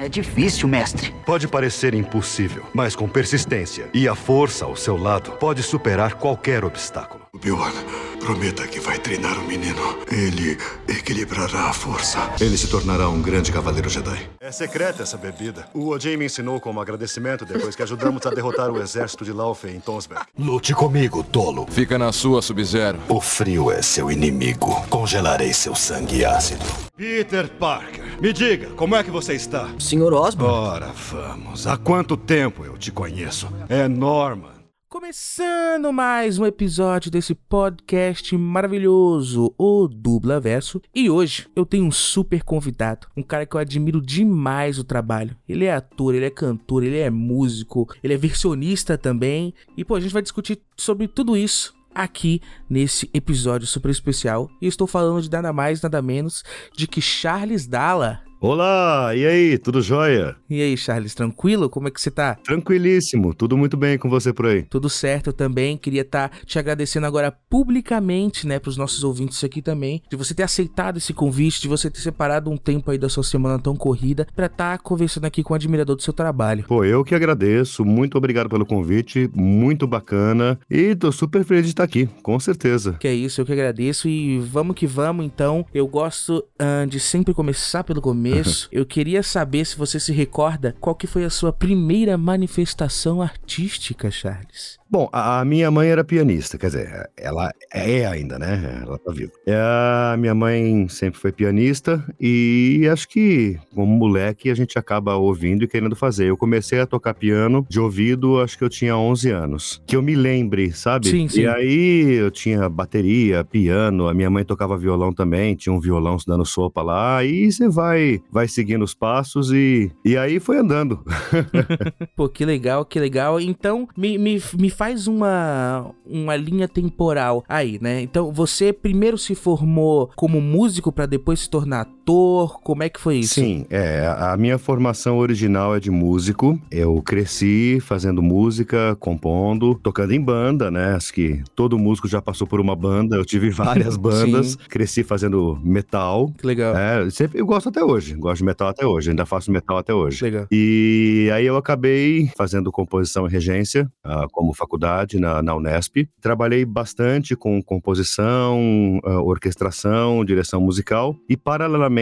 É difícil, mestre. Pode parecer impossível, mas com persistência e a força ao seu lado, pode superar qualquer obstáculo. Obi-Wan, prometa que vai treinar o menino. Ele equilibrará a força. Ele se tornará um grande cavaleiro Jedi. É secreta essa bebida. O Ojin me ensinou como agradecimento depois que ajudamos a derrotar o exército de Laufe em Tonsberg. Lute comigo, tolo. Fica na sua, Sub-Zero. O frio é seu inimigo. Congelarei seu sangue ácido. Peter Parker, me diga, como é que você está? Senhor Osborn? Ora, vamos. Há quanto tempo eu te conheço? É Norman. Começando mais um episódio desse podcast maravilhoso, o Dubla Verso. E hoje eu tenho um super convidado, um cara que eu admiro demais o trabalho. Ele é ator, ele é cantor, ele é músico, ele é versionista também. E pô, a gente vai discutir sobre tudo isso aqui nesse episódio super especial. E estou falando de nada mais, nada menos de que Charles Dalla. Olá, e aí, tudo jóia? E aí, Charles, tranquilo? Como é que você tá? Tranquilíssimo, tudo muito bem com você por aí. Tudo certo eu também. Queria estar te agradecendo agora publicamente, né, pros nossos ouvintes aqui também, de você ter aceitado esse convite, de você ter separado um tempo aí da sua semana tão corrida pra estar conversando aqui com o admirador do seu trabalho. Pô, eu que agradeço, muito obrigado pelo convite, muito bacana e tô super feliz de estar aqui, com certeza. Que é isso, eu que agradeço e vamos que vamos então. Eu gosto ah, de sempre começar pelo começo. Eu queria saber se você se recorda qual que foi a sua primeira manifestação artística, Charles. Bom, a minha mãe era pianista, quer dizer, ela é ainda, né? Ela tá viva. A minha mãe sempre foi pianista e acho que, como moleque, a gente acaba ouvindo e querendo fazer. Eu comecei a tocar piano de ouvido, acho que eu tinha 11 anos. Que eu me lembre, sabe? Sim, sim. E aí eu tinha bateria, piano, a minha mãe tocava violão também, tinha um violão dando sopa lá, e você vai, vai seguindo os passos e, e aí foi andando. Pô, que legal, que legal. Então, me, me, me faz uma, uma linha temporal aí, né? Então, você primeiro se formou como músico pra depois se tornar ator? Como é que foi isso? Sim, é, a minha formação original é de músico. Eu cresci fazendo música, compondo, tocando em banda, né? Acho que todo músico já passou por uma banda. Eu tive várias bandas. Cresci fazendo metal. Que legal. É, sempre, eu gosto até hoje. Gosto de metal até hoje. Ainda faço metal até hoje. Legal. E aí eu acabei fazendo composição e regência ah, como faculdade na, na Unesp. Trabalhei bastante com composição, ah, orquestração, direção musical e paralelamente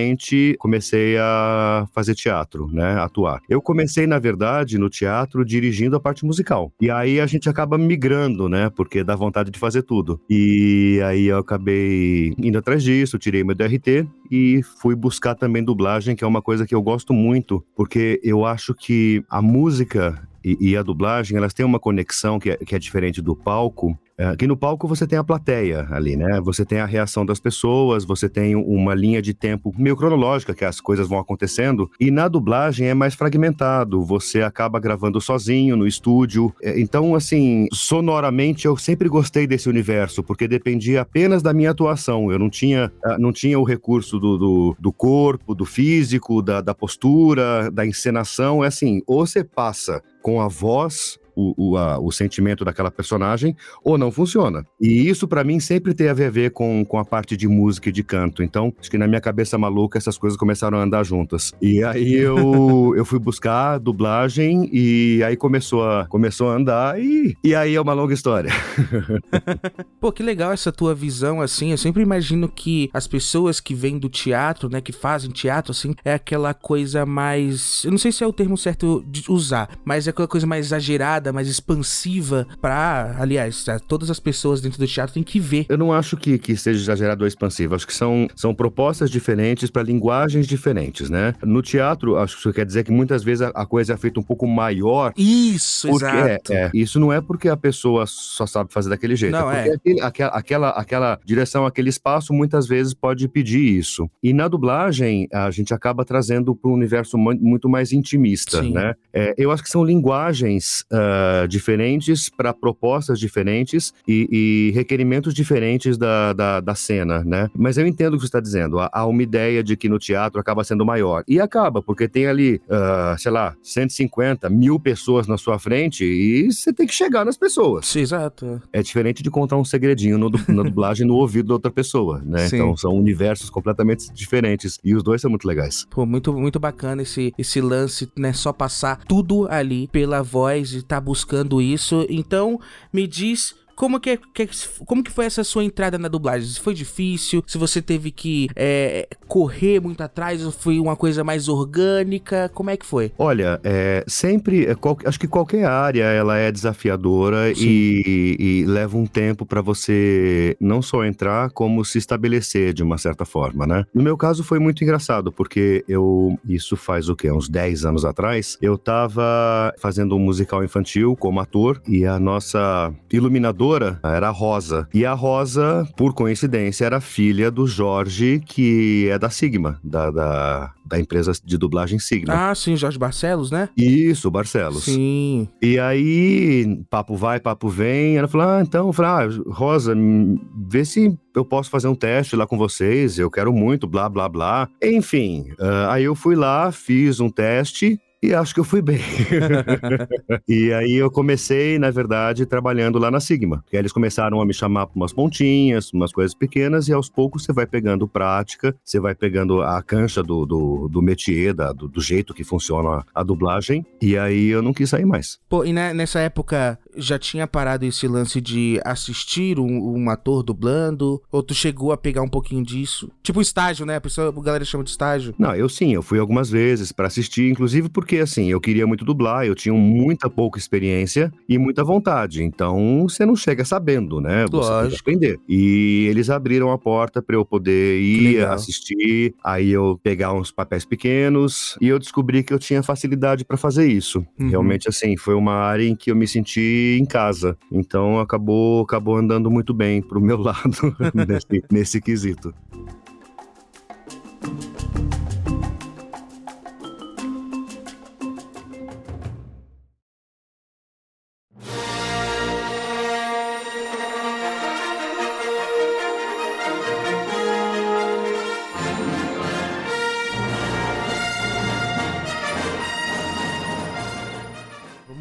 comecei a fazer teatro, né, atuar. Eu comecei na verdade no teatro dirigindo a parte musical. E aí a gente acaba migrando, né, porque dá vontade de fazer tudo. E aí eu acabei indo atrás disso, tirei meu DRT e fui buscar também dublagem, que é uma coisa que eu gosto muito, porque eu acho que a música e, e a dublagem, elas têm uma conexão que é, que é diferente do palco. É, que no palco você tem a plateia ali, né? Você tem a reação das pessoas, você tem uma linha de tempo meio cronológica que as coisas vão acontecendo. E na dublagem é mais fragmentado. Você acaba gravando sozinho no estúdio. É, Então, assim, sonoramente eu sempre gostei desse universo, porque dependia apenas da minha atuação. Eu não tinha, ah, não tinha o recurso do, do, do corpo, do físico, da, da postura, da encenação. É assim, ou você passa com a voz o, o, a- o sentimento daquela personagem, ou não funciona. E isso, pra mim, sempre tem a ver, a ver com, com a parte de música e de canto. Então, acho que na minha cabeça maluca, essas coisas começaram a andar juntas. E aí eu, eu fui buscar dublagem e aí começou a, começou a andar e, e aí é uma longa história. Pô, que legal essa tua visão, assim. Eu sempre imagino que as pessoas que vêm do teatro, né, que fazem teatro, assim, é aquela coisa mais. Eu não sei se é o termo certo de usar, mas é aquela coisa mais exagerada, mais expansiva pra. Aliás, todas as pessoas dentro do teatro têm que ver. Eu não acho que, que seja exagerado ou expansivo. Acho que são, são propostas diferentes para linguagens diferentes, né? No teatro, acho que isso quer dizer que muitas vezes a, a coisa é feita um pouco maior. Isso, Porque, exato. é, é. isso não é porque a pessoa só sabe fazer daquele jeito. Não, é porque é. aquela, aquela, aquela direção, aquele espaço, muitas vezes pode pedir isso. E na dublagem, a gente acaba trazendo para um universo mu- muito mais intimista, Sim. né? É, eu acho que são linguagens ah, uh, diferentes para propostas diferentes e, e, requerimentos diferentes da, da, da, cena, né? Mas eu entendo o que você está dizendo. Há, há, uma ideia de que no teatro acaba sendo maior. E acaba, porque tem ali, uh, sei lá, 150 mil pessoas na sua frente e você tem que chegar nas pessoas. Sim, exato. É diferente de contar um segredinho no, na dublagem no ouvido da outra pessoa, né? Sim. Então são universos completamente diferentes. E os dois são muito legais. Pô, muito, muito bacana esse, esse lance, né? Só passar tudo ali pela voz e tá buscando isso. Então, me diz como que, que, como que foi essa sua entrada na dublagem? Se foi difícil? Se você teve que é, correr muito atrás? Ou foi uma coisa mais orgânica? Como é que foi? Olha, é, sempre, é, qual, acho que qualquer área ela é desafiadora e, e, leva um tempo para você não só entrar, como se estabelecer de uma certa forma, né? No meu caso foi muito engraçado, porque eu, isso faz o quê? Uns 10 anos atrás, eu tava fazendo um musical infantil como ator e a nossa iluminadora era a Rosa. E a Rosa, por coincidência, era filha do Jorge, que é da Sigma, da, da, da empresa de dublagem Sigma. Ah, sim, Jorge Barcelos, né? Isso, Barcelos. Sim. E aí, papo vai, papo vem. Ela falou: Ah, então, falei, ah, Rosa, vê se eu posso fazer um teste lá com vocês. Eu quero muito, blá, blá, blá. Enfim, uh, aí eu fui lá, fiz um teste e acho que eu fui bem. e aí eu comecei, na verdade, trabalhando lá na Sigma. E aí eles começaram a me chamar para umas pontinhas, umas coisas pequenas, e aos poucos você vai pegando prática, você vai pegando a cancha do, do, do métier, da, do, do, jeito que funciona a dublagem. E aí eu não quis sair mais. Pô, e nessa época já tinha parado esse lance de assistir um, um ator dublando? Ou tu chegou a pegar um pouquinho disso? Tipo estágio, né? A pessoa, a galera chama de estágio. Não, eu sim, eu fui algumas vezes para assistir, inclusive porque assim, eu queria muito dublar, eu tinha muita pouca experiência e muita vontade. Então, você não chega sabendo, né? Você Lógico. tem que aprender. E eles abriram a porta para eu poder ir assistir, aí eu pegar uns papéis pequenos e eu descobri que eu tinha facilidade para fazer isso. Uhum. Realmente assim, foi uma área em que eu me senti em casa. Então, acabou acabou andando muito bem pro meu lado nesse, nesse quesito.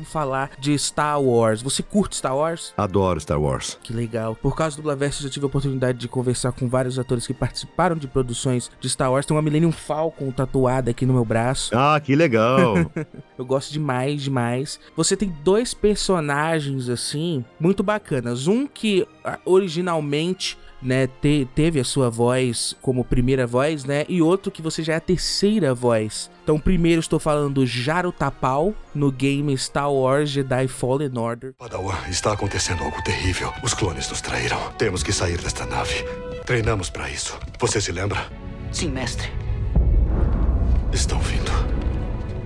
Falar de Star Wars. Você curte Star Wars? Adoro Star Wars. Que legal. Por causa do Blaverso, já tive a oportunidade de conversar com vários atores que participaram de produções de Star Wars. Tem uma Millennium Falcon tatuada aqui no meu braço. Ah, que legal. Eu gosto demais, demais. Você tem dois personagens assim muito bacanas. Um que ah, originalmente né, te, teve a sua voz como primeira voz, né? E outro que você já é a terceira voz. Então, primeiro estou falando do Jaro Tapal no game Star Wars Jedi Fallen Order. Padawan, está acontecendo algo terrível. Os clones nos traíram. Temos que sair desta nave. Treinamos para isso. Você se lembra? Sim, mestre. Estão vindo.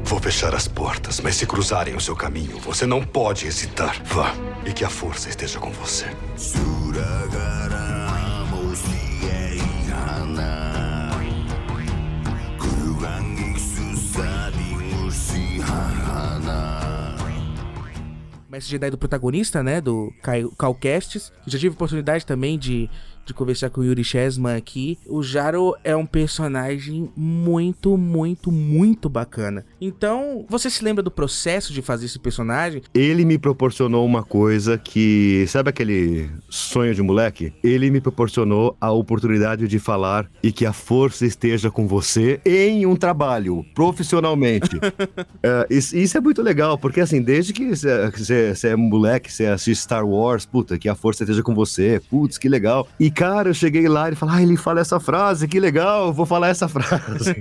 Vou fechar as portas, mas se cruzarem o seu caminho, você não pode hesitar. Vá. E que a força esteja com você. Suragara. Mestre Jedi do protagonista, né? Do Calcastes. Já tive oportunidade também de de conversar com o Yuri Chesman aqui. O Jaro é um personagem muito, muito, muito bacana. Então, você se lembra do processo de fazer esse personagem? Ele me proporcionou uma coisa que. Sabe aquele sonho de moleque? Ele me proporcionou a oportunidade de falar e que a força esteja com você em um trabalho, profissionalmente. é, isso, isso, é muito legal, porque assim, desde que você é moleque, você assiste Star Wars, puta, que a força esteja com você, putz, que legal. E cara, eu cheguei lá e falei, ah, ele fala essa frase, que legal, vou falar essa frase.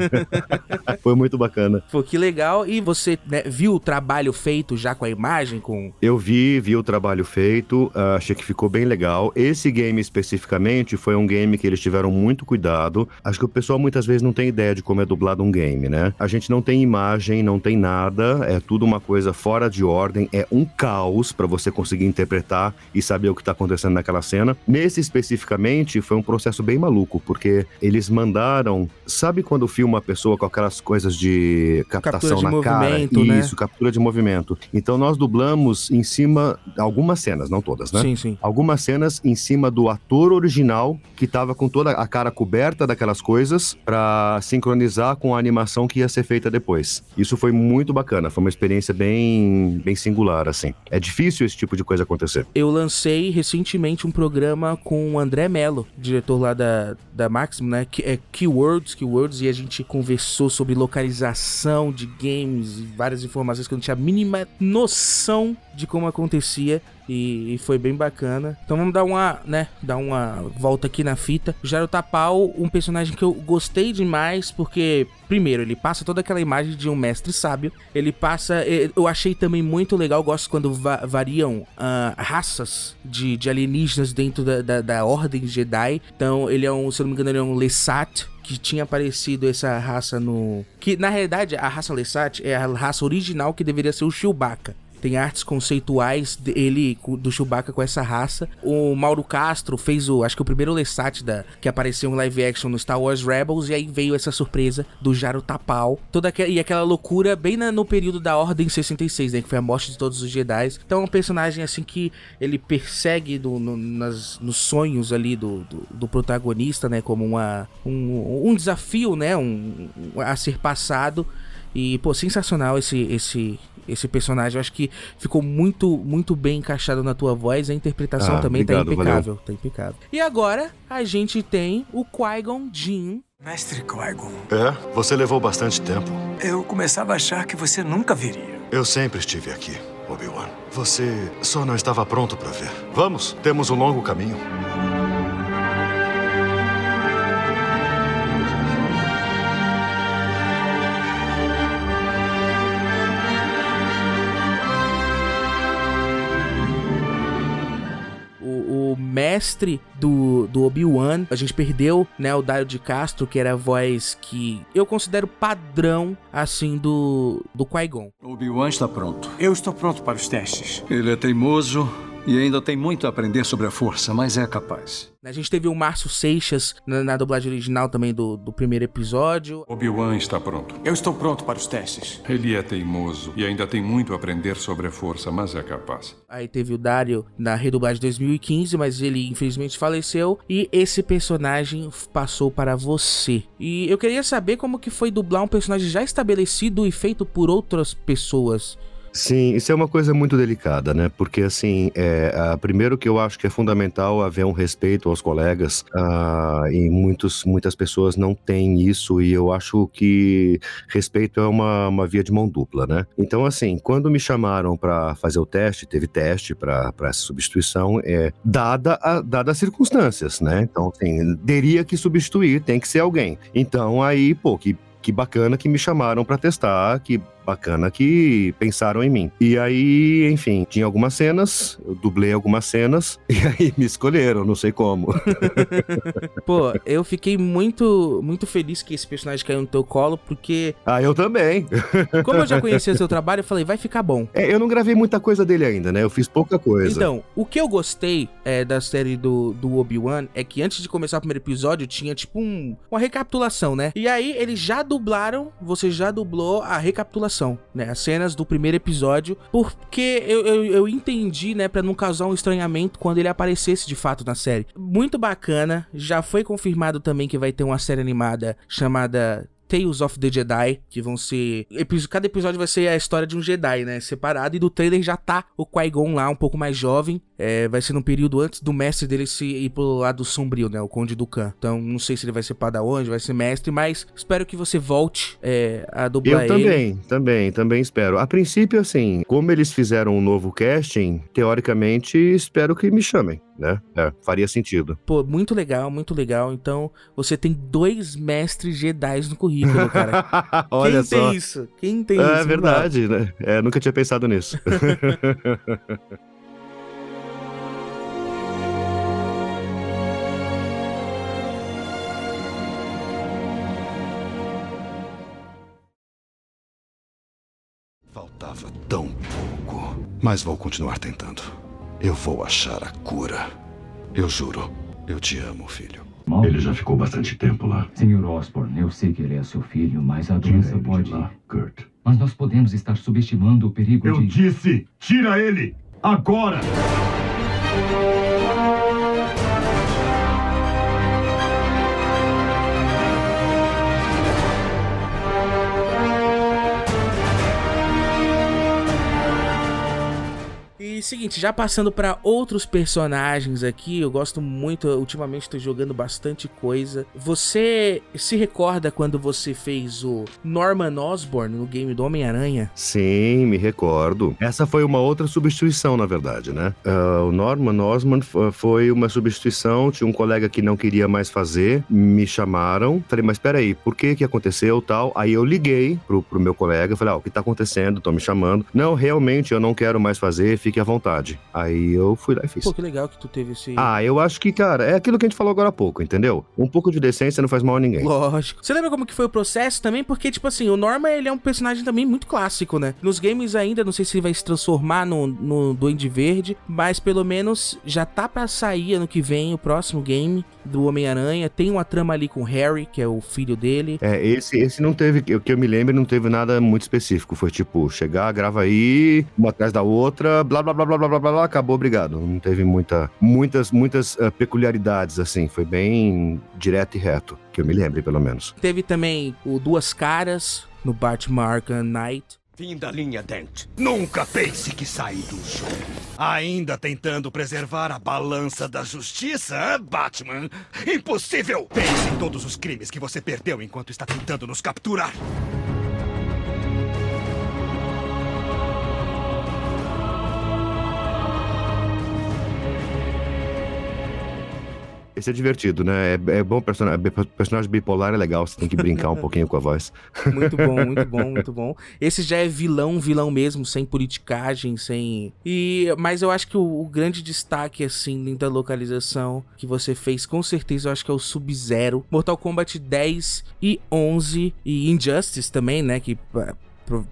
Foi muito bacana. Foi que legal. E você né, viu o trabalho feito já com a imagem? com? Eu vi, vi o trabalho feito, uh, achei que ficou bem legal. Esse game especificamente foi um game que eles tiveram muito cuidado. Acho que o pessoal muitas vezes não tem ideia de como é dublado um game, né? A gente não tem imagem, não tem nada, é tudo uma coisa fora de ordem, é um caos para você conseguir interpretar e saber o que tá acontecendo naquela cena. Nesse especificamente, foi um processo bem maluco, porque eles mandaram. Sabe quando filma a pessoa com aquelas coisas de captação Captura de na cara? movimento, né? Isso, captura de movimento. Então nós dublamos em cima. Algumas cenas, não todas, né? Sim, sim. algumas cenas em cima do ator original que tava com toda a cara coberta daquelas coisas pra sincronizar com a animação que ia ser feita depois. Isso foi muito bacana, foi uma experiência bem bem singular assim. É difícil esse tipo de coisa acontecer. Eu lancei recentemente um programa com o André Mello, diretor lá da, da Maxim, né? Que é Keywords, Keywords, e a gente conversou sobre localização de games e várias informações que eu não tinha a mínima noção de como acontecia. E, e foi bem bacana. Então vamos dar uma, né, dar uma volta aqui na fita. Jaro Tapau, um personagem que eu gostei demais, porque, primeiro, ele passa toda aquela imagem de um mestre sábio. Ele passa. Eu achei também muito legal, gosto quando va- variam ah, raças de, de alienígenas dentro da, da, da Ordem Jedi. Então, ele é um, se eu não me engano, ele é um Lesat. Que tinha aparecido essa raça no. Que na realidade a raça Lesat é a raça original que deveria ser o Chewbacca. Tem artes conceituais dele, do Chewbacca com essa raça. O Mauro Castro fez o, acho que o primeiro Lestat da, que apareceu em live action no Star Wars Rebels. E aí veio essa surpresa do Jaro Tapal. Toda aquela, e aquela loucura bem na- no período da Ordem 66, né? Que foi a morte de todos os Jedi. Então é um personagem assim que ele persegue do- no- nas, nos sonhos ali do, do, do protagonista, né? Como uma, um, um desafio, né? Um- a ser passado. E, pô, sensacional esse, esse, esse personagem. Eu acho que ficou muito, muito bem encaixado na tua voz. A interpretação Ah, também tá obrigado, impecável. Tá impecável. E agora a gente tem o Qui-Gon Jinn. Mestre Qui-Gon, É? Você levou bastante tempo. eu começava a achar que você nunca viria. Eu sempre estive aqui, Obi-Wan. Você só não estava pronto para ver. Vamos, temos um longo caminho. Mestre do, do Obi-Wan. A gente perdeu, né, o Dario de Castro, que era a voz que eu considero padrão, assim, do, do Qui-Gon. Obi-Wan está pronto. Eu estou pronto para os testes. Ele é teimoso e ainda tem muito a aprender sobre a força, mas é capaz. A gente teve o Márcio Seixas na, na dublagem original também do, do primeiro episódio. Obi-Wan está pronto. Eu estou pronto para os testes. Ele é teimoso e ainda tem muito a aprender sobre a força, mas é capaz. Aí teve o Dario na redublagem de 2015, mas ele infelizmente faleceu. E esse personagem passou para você. E eu queria saber como que foi dublar um personagem já estabelecido e feito por outras pessoas. Sim, isso é uma coisa muito delicada, né? Porque, assim, é, ah, primeiro que eu acho que é fundamental haver um respeito aos colegas, ah, e muitos, muitas pessoas não têm isso, e eu acho que respeito é uma, uma via de mão dupla, né? Então, assim, quando me chamaram para fazer o teste, teve teste para essa substituição, é, dada a, dada as circunstâncias, né? Então, assim, teria que substituir, tem que ser alguém. Então, aí, pô, que que bacana que me chamaram para testar, que bacana que pensaram em mim. E aí, enfim, tinha algumas cenas, eu dublei algumas cenas, e aí me escolheram, não sei como. Pô, eu fiquei muito, muito feliz que esse personagem caiu no teu colo, porque, ah, eu também. como eu já conhecia seu trabalho, eu falei, vai ficar bom. É, eu não gravei muita coisa dele ainda, né? Eu fiz pouca coisa. Então, o que eu gostei é, da série do, do Obi-Wan é que antes de começar o primeiro episódio tinha tipo um, uma recapitulação, né? E aí eles já dublaram, você já dublou a recapitulação, né? As cenas do primeiro episódio, porque eu, eu, eu entendi, né, Pra não causar um estranhamento quando ele aparecesse de fato na série. Muito bacana, já foi confirmado também que vai ter uma série animada chamada Tales of the Jedi, que vão ser. Cada episódio vai ser a história de um Jedi, né? Separado. E do trailer já tá o Qui-Gon lá, um pouco mais jovem. É, vai ser num período antes do mestre dele se ir pro lado sombrio, né? O Conde Dukan. Então, não sei se ele vai ser padawan, vai ser mestre, mas espero que você volte é, a dublar Eu ele. também, também, também espero. A princípio, assim, como eles fizeram um novo casting, teoricamente, espero que me chamem, né? É, faria sentido. Pô, muito legal, muito legal. Então, você tem dois mestres Jedi no currículo, cara. Olha Quem só. tem isso? Quem tem É isso? Dá. verdade, né? É, nunca tinha pensado nisso. Faltava tão pouco. Mas vou continuar tentando. Eu vou achar a cura. Eu juro. Eu te amo, filho. Mal. Ele já ficou bastante tempo lá. Senhor Osborne, eu sei que ele é seu filho, mas a doença ele de pode. lá, Kurt. Mas nós podemos estar subestimando o perigo Eu de. disse, tira ele! Agora! Seguinte, já passando pra outros personagens aqui, eu gosto muito, ultimamente tô jogando bastante coisa. Você se recorda quando você fez o Norman Osborn no game do Homem-Aranha? Sim, me recordo. Essa foi uma outra substituição, na verdade, né? Ah, o Norman fo- foi uma substituição, tinha um colega que não queria mais fazer, me chamaram, falei, mas peraí, por que que aconteceu tal? Aí eu liguei pro, pro meu colega, falei, ah, o que tá acontecendo? Estão me chamando. Não, realmente, eu não quero mais fazer, fique à vontade. Aí eu fui lá e fiz. Pô, que legal que tu teve esse. Ah, eu acho que, cara, é aquilo que a gente falou agora há pouco, entendeu? Um pouco de decência não faz mal a ninguém. Lógico. Você lembra como que foi o processo também? Porque, tipo assim, o Norman, ele é um personagem também muito clássico, né? Nos games ainda, não sei se ele vai se transformar no, no Duende Verde, mas pelo menos já tá pra sair ano que vem o próximo game do Homem-Aranha. Tem uma trama ali com o Harry, que é o filho dele. É, esse, esse não teve, o que eu me lembro, não teve nada muito específico. Foi tipo, chegar, grava aí, uma atrás da outra, blá blá blá blá blá blá blá, blá acabou, obrigado. Não teve muita, muitas, muitas ah, peculiaridades, assim. Foi bem direto e reto, que eu me lembre, pelo menos. Teve também o Duas Caras no Batman Arkham Knight. Fim da linha, Dent. Nunca pense que saí do jogo. Ainda tentando preservar a balança da justiça, hã, Batman? Impossível! Pense em todos os crimes que você perdeu enquanto está tentando nos capturar. Esse é divertido, né? É, é bom personagem, personagem bipolar é legal, você tem que brincar um pouquinho com a voz. Muito bom, muito bom, muito bom. Esse já é vilão, vilão mesmo, sem politicagem, sem. E mas eu acho que o, o grande destaque assim da localização que você fez, com certeza, eu acho que é o Sub-Zero, Mortal Kombat 10 e 11 e Injustice também, né, que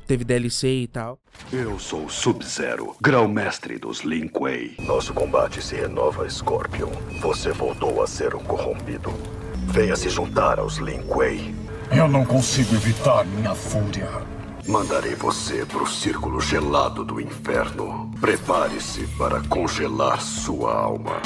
teve DLC e tal. Eu sou o Sub-Zero, grão-mestre dos Lin Kuei. Nosso combate se renova, Scorpion. Você voltou a ser um corrompido. Venha se juntar aos Lin Kuei. Eu não consigo evitar minha fúria. Mandarei você pro círculo gelado do inferno. Prepare-se para congelar sua alma.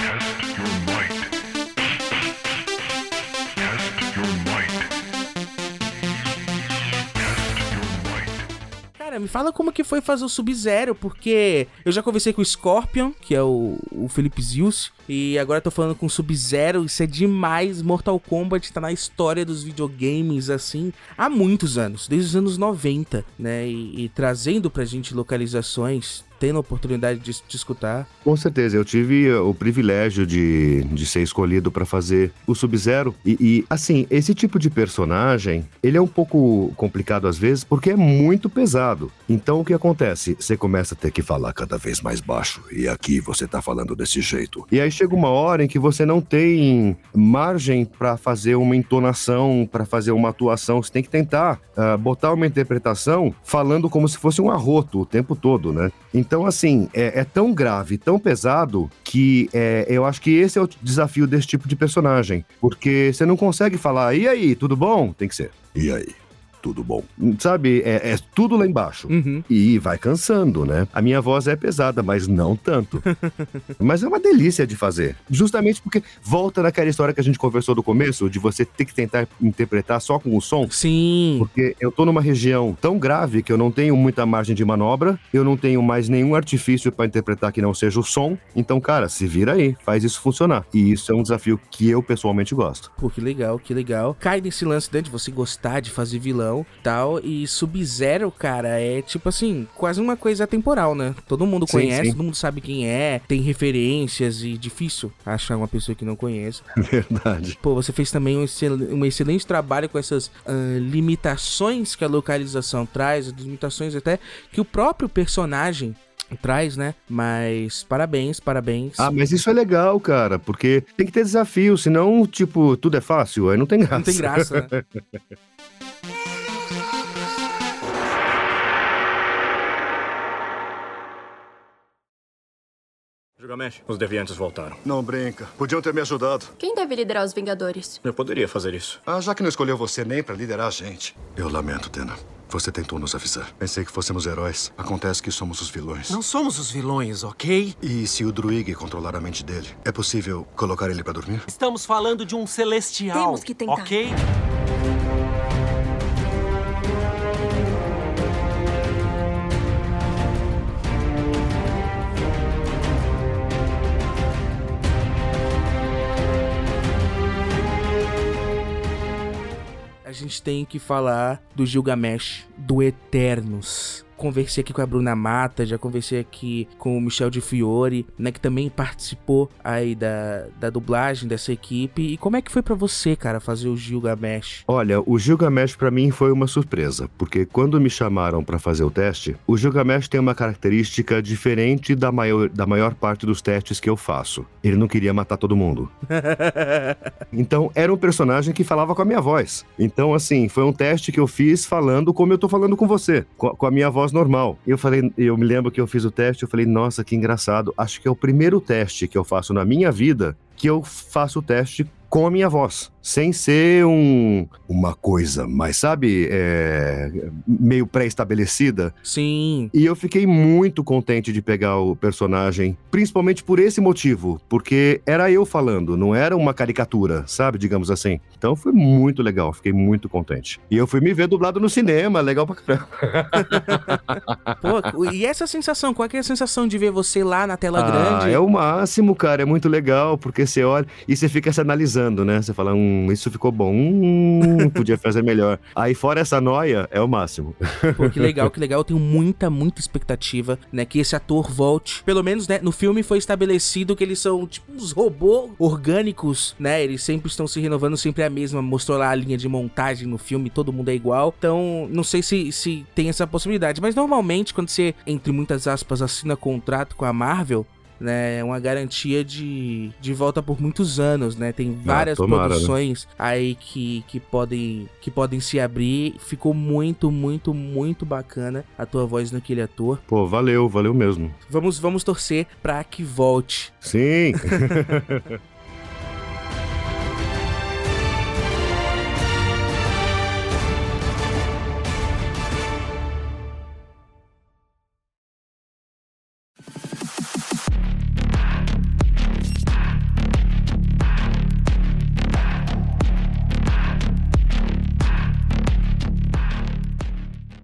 Cara, me fala como que foi fazer o Sub-Zero, porque eu já conversei com o Scorpion, que é o, o Felipe Zius, e agora tô falando com o Sub-Zero, isso é demais. Mortal Kombat tá na história dos videogames, assim, há muitos anos, desde os anos 90, né? E, e trazendo pra gente localizações, tendo a oportunidade de, de escutar. Com certeza, eu tive uh, o privilégio de, de ser escolhido pra fazer o Sub-Zero. E, e, assim, esse tipo de personagem, ele é um pouco complicado às vezes, porque é muito pesado. Então, o que acontece? Você começa a ter que falar cada vez mais baixo. E aqui você tá falando desse jeito. E aí chega uma hora em que você não tem margem pra fazer uma entonação, pra fazer uma atuação. Você tem que tentar ah, botar uma interpretação falando como se fosse um arroto o tempo todo, né? Então, assim, é, é tão grave, tão pesado, que é, eu acho que esse é o desafio desse tipo de personagem. Porque você não consegue falar, e aí, tudo bom? Tem que ser, e aí? Tudo bom. Sabe, é, é tudo lá embaixo. Uhum. E vai cansando, né? A minha voz é pesada, mas não tanto. mas é uma delícia de fazer. Justamente porque volta naquela história que a gente conversou do começo, de você ter que tentar interpretar só com o som. Sim. Porque eu tô numa região tão grave que eu não tenho muita margem de manobra, eu não tenho mais nenhum artifício pra interpretar que não seja o som. Então, cara, se vira aí, faz isso funcionar. E isso é um desafio que eu pessoalmente gosto. Pô, que legal, que legal. Cai nesse lance né, de você gostar de fazer vilão tal. E Sub-Zero, cara, é tipo assim, quase uma coisa atemporal, né? Todo mundo Sim, conhece, sim. todo mundo sabe quem é, tem referências e difícil achar uma pessoa que não conheça. Verdade. Pô, você fez também um, excel- um excelente trabalho com essas ah, limitações que a localização traz, limitações até que o próprio personagem traz, né? Mas parabéns, parabéns. Ah, mas isso é legal, cara, porque tem que ter desafio, senão, tipo, tudo é fácil, aí não tem graça. Não tem graça, né? Gilgamesh, os deviantes voltaram. Não brinca. Podiam ter me ajudado. Quem deve liderar os Vingadores? Eu poderia fazer isso. Ah, já que não escolheu você nem pra liderar a gente. Eu lamento, Tena. Você tentou nos avisar. Pensei que fôssemos heróis. Acontece que somos os vilões. Não somos os vilões, ok? E se o Druig controlar a mente dele, é possível colocar ele pra dormir? Estamos falando de um celestial. Temos que tentar. Ok? A gente tem que falar do Gilgamesh, do Eternos. Conversei aqui com a Bruna Mata, já conversei aqui com o Michel de Fiore, né, que também participou aí da, da dublagem dessa equipe. E como é que foi pra você, cara, fazer o Gilgamesh? Olha, o Gilgamesh pra mim foi uma surpresa, porque quando me chamaram pra fazer o teste, o Gilgamesh tem uma característica diferente da maior, da maior parte dos testes que eu faço. Ele não queria matar todo mundo. Então, era um personagem que falava com a minha voz. Então, assim, foi um teste que eu fiz falando como eu tô falando com você, com a minha voz normal. Eu falei, eu me lembro que eu fiz o teste, eu falei, nossa, que engraçado. Acho que é o primeiro teste que eu faço na minha vida que eu faço o teste com a minha voz, sem ser um uma coisa, mas sabe, é, meio pré-estabelecida. Sim. E eu fiquei muito contente de pegar o personagem, principalmente por esse motivo, porque era eu falando, não era uma caricatura, sabe, digamos assim. Então foi muito legal, fiquei muito contente. E eu fui me ver dublado no cinema, legal pra caramba. Pô, e essa sensação, qual é, que é a sensação de ver você lá na tela Ah, grande? é o máximo, cara. É muito legal, porque você olha e você fica se analisando, né? Você fala, hum, isso ficou bom, hum, podia fazer melhor. Aí, fora essa noia, é o máximo. Pô, que legal, que legal. Eu tenho muita, muita expectativa, né? Que esse ator volte. Pelo menos, né? No filme foi estabelecido que eles são tipo uns robôs orgânicos, né? Eles sempre estão se renovando, sempre é a mesma. Mostrou lá a linha de montagem no filme, todo mundo é igual. Então, não sei se, se tem essa possibilidade. Mas normalmente, quando você, entre muitas aspas, assina contrato com a Marvel. Né, é uma garantia de, de volta por muitos anos, né? Tem várias tomara, né? produções aí que, que, podem, que podem se abrir. Ficou muito, muito, muito bacana a tua voz naquele ator. Pô, valeu, valeu mesmo. Vamos, vamos torcer pra que volte. Sim.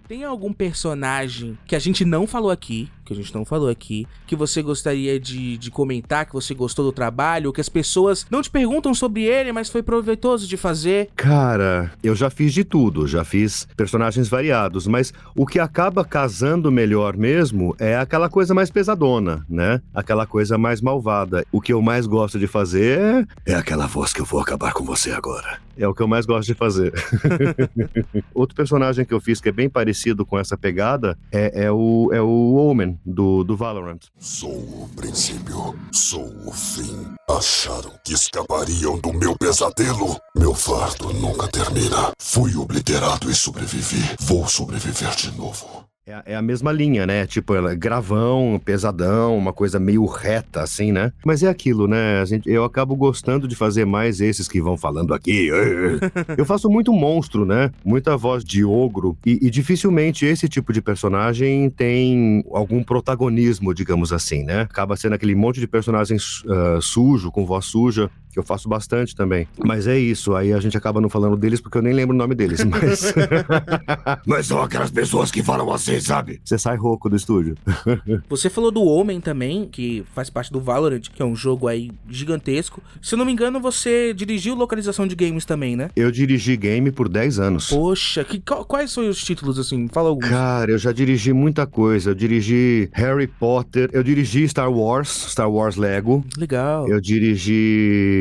Tem algum personagem que a gente não falou aqui, que a gente não falou aqui, que você gostaria de, de comentar, que você gostou do trabalho, que as pessoas não te perguntam sobre ele, mas foi proveitoso de fazer? Cara, eu já fiz de tudo, já fiz personagens variados, mas o que acaba casando melhor mesmo é aquela coisa mais pesadona, né? Aquela coisa mais malvada. O que eu mais gosto de fazer é aquela voz que eu vou acabar com você agora. É o que eu mais gosto de fazer. Outro personagem que eu fiz que é bem parecido com essa pegada é, é o, é o Omen, do, do Valorant. Sou o princípio, sou o fim. Acharam que escapariam do meu pesadelo? Meu fardo nunca termina. Fui obliterado e sobrevivi. Vou sobreviver de novo. É, a- é a mesma linha, né? Tipo, ela é gravão, pesadão, uma coisa meio reta, assim, né? Mas é aquilo, né? Gente, eu acabo gostando de fazer mais esses que vão falando aqui. Eu faço muito monstro, né? Muita voz de ogro. E, e dificilmente esse tipo de personagem tem algum protagonismo, digamos assim, né? Acaba sendo aquele monte de personagem ah, sujo, com voz suja, que eu faço bastante também. Mas é isso, aí a gente acaba não falando deles porque eu nem lembro o nome deles, mas. Mas são aquelas pessoas que falam assim, sabe? Você sai rouco do estúdio. Você falou do Homem também, que faz parte do Valorant, que é um jogo aí gigantesco. Se eu não me engano, você dirigiu localização de games também, né? Eu dirigi game por 10 anos. Poxa, que, quais são os títulos, assim? Fala alguns. Cara, eu já dirigi muita coisa. Eu dirigi Harry Potter, eu dirigi Star Wars, Star Wars Lego. Legal. Eu dirigi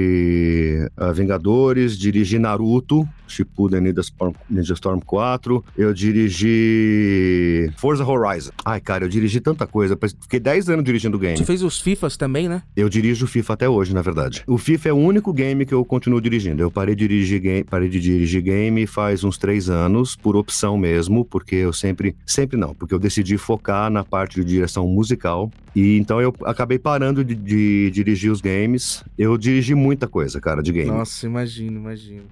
ah, Vingadores, dirigi Naruto, Shippuden Ninja Storm, Ninja Storm 4. Eu dirigi Forza Horizon. Ai, cara, eu dirigi tanta coisa. Fiquei 10 anos dirigindo game. Você fez os FIFAs também, né? Eu dirijo FIFA até hoje, na verdade. O FIFA é o único game que eu continuo dirigindo. Eu parei de dirigir game, parei de dirigir game faz uns três anos, por opção mesmo, porque eu sempre. Sempre não, porque eu decidi focar na parte de direção musical. E então eu acabei parando de, de dirigir os games. Eu dirigi muita coisa, cara, de game. Nossa, imagino, imagino.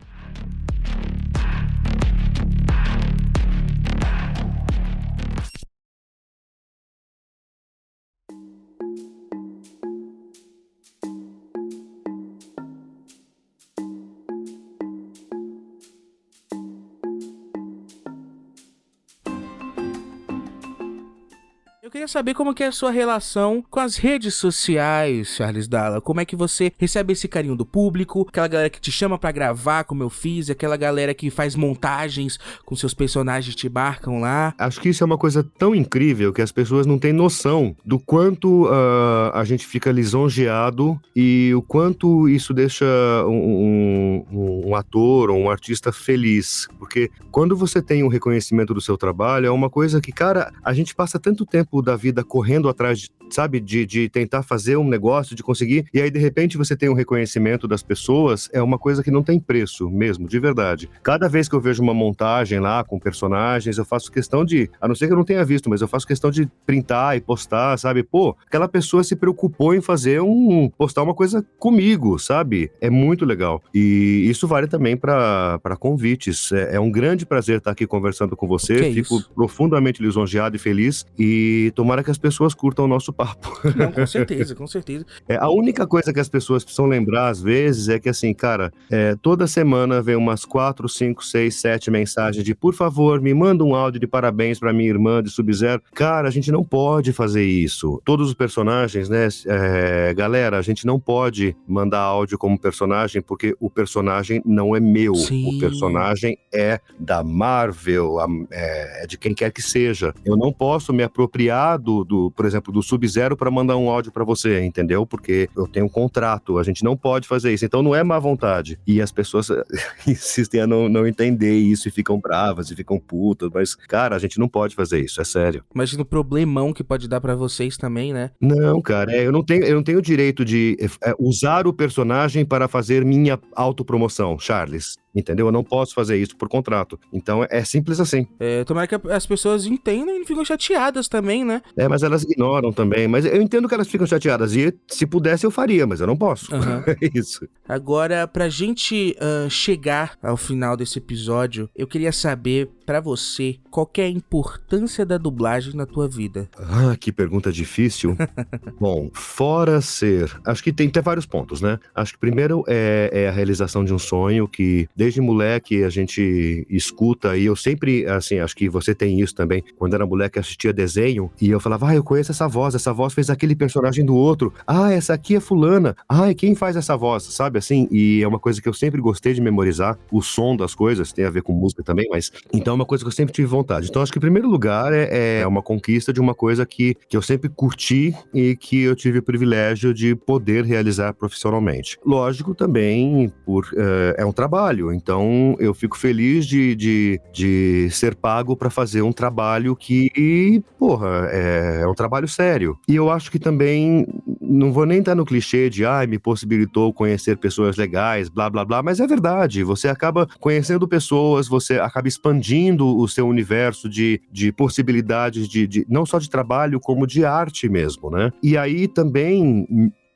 Saber como é a sua relação com as redes sociais, Charles Dalla. Como é que você recebe esse carinho do público? Aquela galera que te chama para gravar, como eu fiz, aquela galera que faz montagens com seus personagens te marcam lá. Acho que isso é uma coisa tão incrível que as pessoas não têm noção do quanto uh, a gente fica lisonjeado e o quanto isso deixa um, um, um ator ou um artista feliz. Porque quando você tem um reconhecimento do seu trabalho, é uma coisa que, cara, a gente passa tanto tempo da vida correndo atrás, de, sabe, de, de tentar fazer um negócio, de conseguir, e aí de repente você tem um reconhecimento das pessoas, é uma coisa que não tem preço mesmo, de verdade. Cada vez que eu vejo uma montagem lá com personagens, eu faço questão de, a não ser que eu não tenha visto, mas eu faço questão de printar e postar, sabe? Pô, aquela pessoa se preocupou em fazer um, postar uma coisa comigo, sabe? É muito legal. E isso vale também para convites. É, é, um grande prazer estar aqui conversando com você. Que Fico isso? profundamente lisonjeado e feliz. E tomara que as pessoas curtam o nosso papo. Não, com certeza, com certeza. É, a única coisa que as pessoas precisam lembrar, às vezes, é que, assim, cara, é, toda semana vem umas quatro, cinco, seis, sete mensagens de por favor, me manda um áudio de parabéns pra minha irmã de Sub-Zero. Cara, a gente não pode fazer isso. Todos os personagens, né? É, galera, a gente não pode mandar áudio como personagem, porque o personagem não é meu. Sim. O personagem é da Marvel, é, é de quem quer que seja. Eu não posso me apropriar do, do por exemplo, do Sub-Zero para mandar um áudio para você, entendeu? Porque eu tenho um contrato, a gente não pode fazer isso. Então não é má vontade. E as pessoas insistem a não, não entender isso e ficam bravas e ficam putas. Mas, cara, a gente não pode fazer isso, é sério. Imagina o problemão que pode dar pra vocês também, né? Não, cara, é, eu não tenho, eu não tenho o direito de é, usar o personagem para fazer minha autopromoção, Charles. Entendeu? Eu não posso fazer isso por contrato. Então é simples assim. É, tomara que as pessoas entendam e ficam chateadas também, né? É, mas elas ignoram também. Mas eu entendo que elas ficam chateadas. E se pudesse, eu faria, mas eu não posso. Aham. É isso. Agora, pra gente ah, chegar ao final desse episódio, eu queria saber pra você qual é a importância da dublagem na tua vida. Ah, que pergunta difícil. Bom, fora ser. Acho que tem, tem vários pontos, né? Acho que primeiro é, é a realização de um sonho que, desde moleque, a gente escuta. E eu sempre, assim, acho que você tem isso também. Quando era moleque, assistia desenho e eu falava, ah, eu conheço essa voz. Essa voz fez aquele personagem do outro. Ah, essa aqui é Fulana. Ah, quem faz essa voz? Sabe assim? E é uma coisa que eu sempre gostei de memorizar. O som das coisas tem a ver com música também, mas. Então uma coisa que eu sempre tive vontade. Então acho que, em primeiro lugar, é, é uma conquista de uma coisa que, que eu sempre curti e que eu tive o privilégio de poder realizar profissionalmente. Lógico, também, por eh, é um trabalho. Então eu fico feliz de, de, de ser pago para fazer um trabalho que, porra, é, é um trabalho sério. E eu acho que também, não vou nem estar no clichê de, ai, me possibilitou conhecer pessoas legais, blá, blá, blá, mas é verdade. Você acaba conhecendo pessoas, você acaba expandindo o seu universo de, de possibilidades de, de não só de trabalho, como de arte mesmo, né? E aí também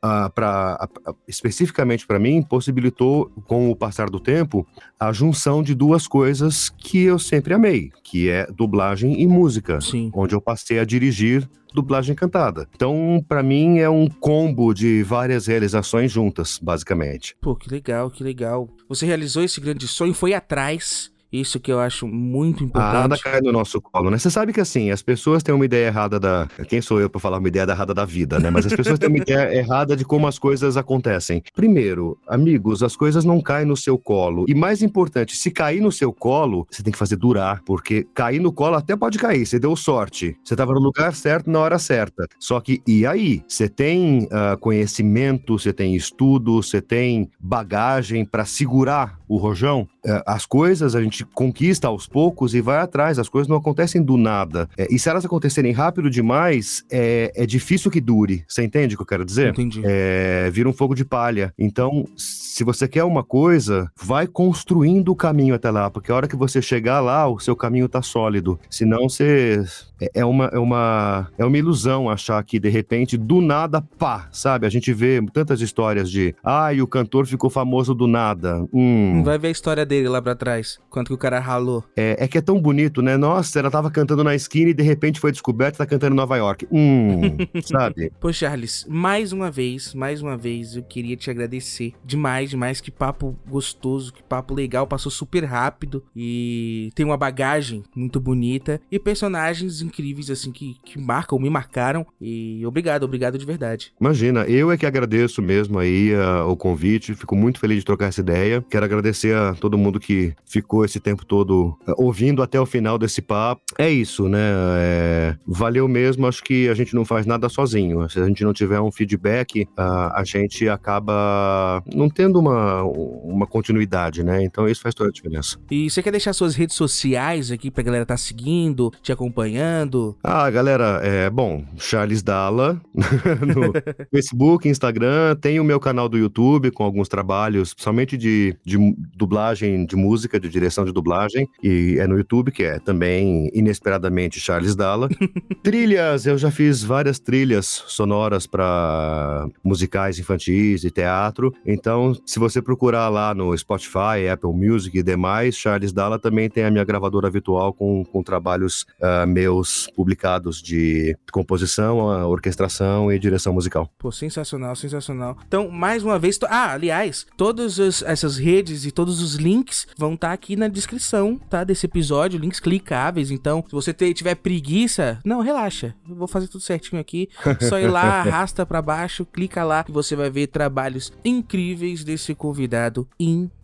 ah, pra, ah, especificamente para mim, possibilitou, com o passar do tempo, a junção de duas coisas que eu sempre amei, que é dublagem e música, Sim. onde eu passei a dirigir dublagem cantada. Então, para mim, é um combo de várias realizações juntas, basicamente. Pô, que legal, que legal. Você realizou esse grande sonho, foi atrás. Isso que eu acho muito A Ada importante. cai no nosso colo, né? Você sabe que assim, as pessoas têm uma ideia errada da. Quem sou eu pra falar uma ideia errada da vida, né? Mas as pessoas têm uma ideia errada de como as coisas acontecem. Primeiro, amigos, as coisas não caem no seu colo. E mais importante, se cair no seu colo, você tem que fazer durar. Porque cair no colo até pode cair, você deu sorte. Você tava no lugar certo na hora certa. Só que, e aí? Você tem ah, conhecimento, você tem estudo, você tem bagagem pra segurar o rojão, é, as coisas a gente conquista aos poucos e vai atrás, as coisas não acontecem do nada. É, e se elas acontecerem rápido demais, é, é difícil que dure. Você entende o que eu quero dizer? Entendi. É, vira um fogo de palha. Então, se você quer uma coisa, vai construindo o caminho até lá, porque a hora que você chegar lá, o seu caminho tá sólido. Senão você é, é uma, é uma é uma ilusão achar que de repente do nada pá, sabe? A gente vê tantas histórias de, ai, ah, o cantor ficou famoso do nada. Hum. Vai ver a história dele lá pra trás, quanto que o cara ralou. É, é que é tão bonito, né? Nossa, ela tava cantando na esquina e de repente foi descoberta e tá cantando em Nova York. Hum, sabe? Pô, Charles, mais uma vez, mais uma vez, eu queria te agradecer demais, demais. Que papo gostoso, que papo legal, passou super rápido e tem uma bagagem muito bonita e personagens incríveis, assim, que, que marcam, me marcaram. E obrigado, obrigado de verdade. Imagina, eu é que agradeço mesmo aí uh, o convite, fico muito feliz de trocar essa ideia. Quero agradecer a todo mundo que ficou esse tempo todo uh, ouvindo até o final desse papo. É isso, né? É... Valeu mesmo, acho que a gente não faz nada sozinho. Se a gente não tiver um feedback, uh, a gente acaba não tendo uma, uma continuidade, né? Então isso faz toda a diferença. E você quer deixar suas redes sociais aqui pra galera tá seguindo, te acompanhando? Ah, galera, é bom, Charles Dalla no Facebook, Instagram, tem o meu canal do YouTube com alguns trabalhos, somente de, de dublagem de música, de direção de dublagem, e é no YouTube que é também inesperadamente Charles Dalla. trilhas, eu já fiz várias trilhas sonoras para musicais infantis e teatro. Então, se você procurar lá no Spotify, Apple Music e demais, Charles Dalla também tem a minha gravadora virtual com, com trabalhos uh, meus publicados de composição, orquestração e direção musical. Pô, sensacional, sensacional. Então, mais uma vez, to... ah, aliás, todas essas redes e todos os links vão estar tá aqui na descrição, tá? Desse episódio, links clicáveis. Então, se você tiver preguiça, não, relaxa. Eu vou fazer tudo certinho aqui. Só ir lá, arrasta para baixo, clica lá e você vai ver trabalhos incríveis desse convidado incrível.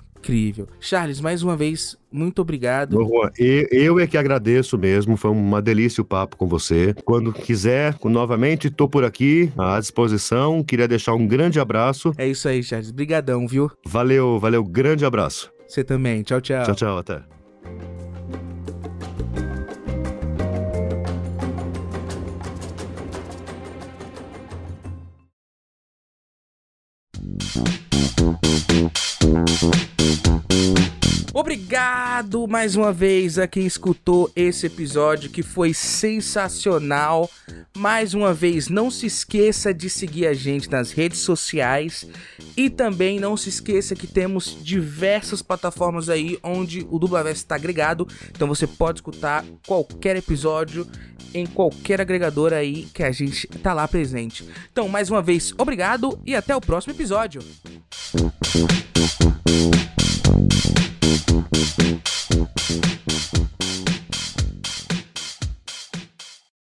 Charles, mais uma vez, muito obrigado. Bom, Juan, eu é que agradeço mesmo, foi uma delícia o papo com você. Quando quiser, novamente, tô por aqui, à disposição. Queria deixar um grande abraço. É isso aí, Charles. Brigadão, viu? Valeu, valeu. Grande abraço. Você também. Tchau, tchau. Tchau, tchau. Até. Obrigado mais uma vez a quem escutou esse episódio que foi sensacional. Mais uma vez, não se esqueça de seguir a gente nas redes sociais e também não se esqueça que temos diversas plataformas aí onde o Dublaverso está agregado. Então você pode escutar qualquer episódio em qualquer agregador aí que a gente tá lá presente. Então, mais uma vez, obrigado e até o próximo episódio. Thank.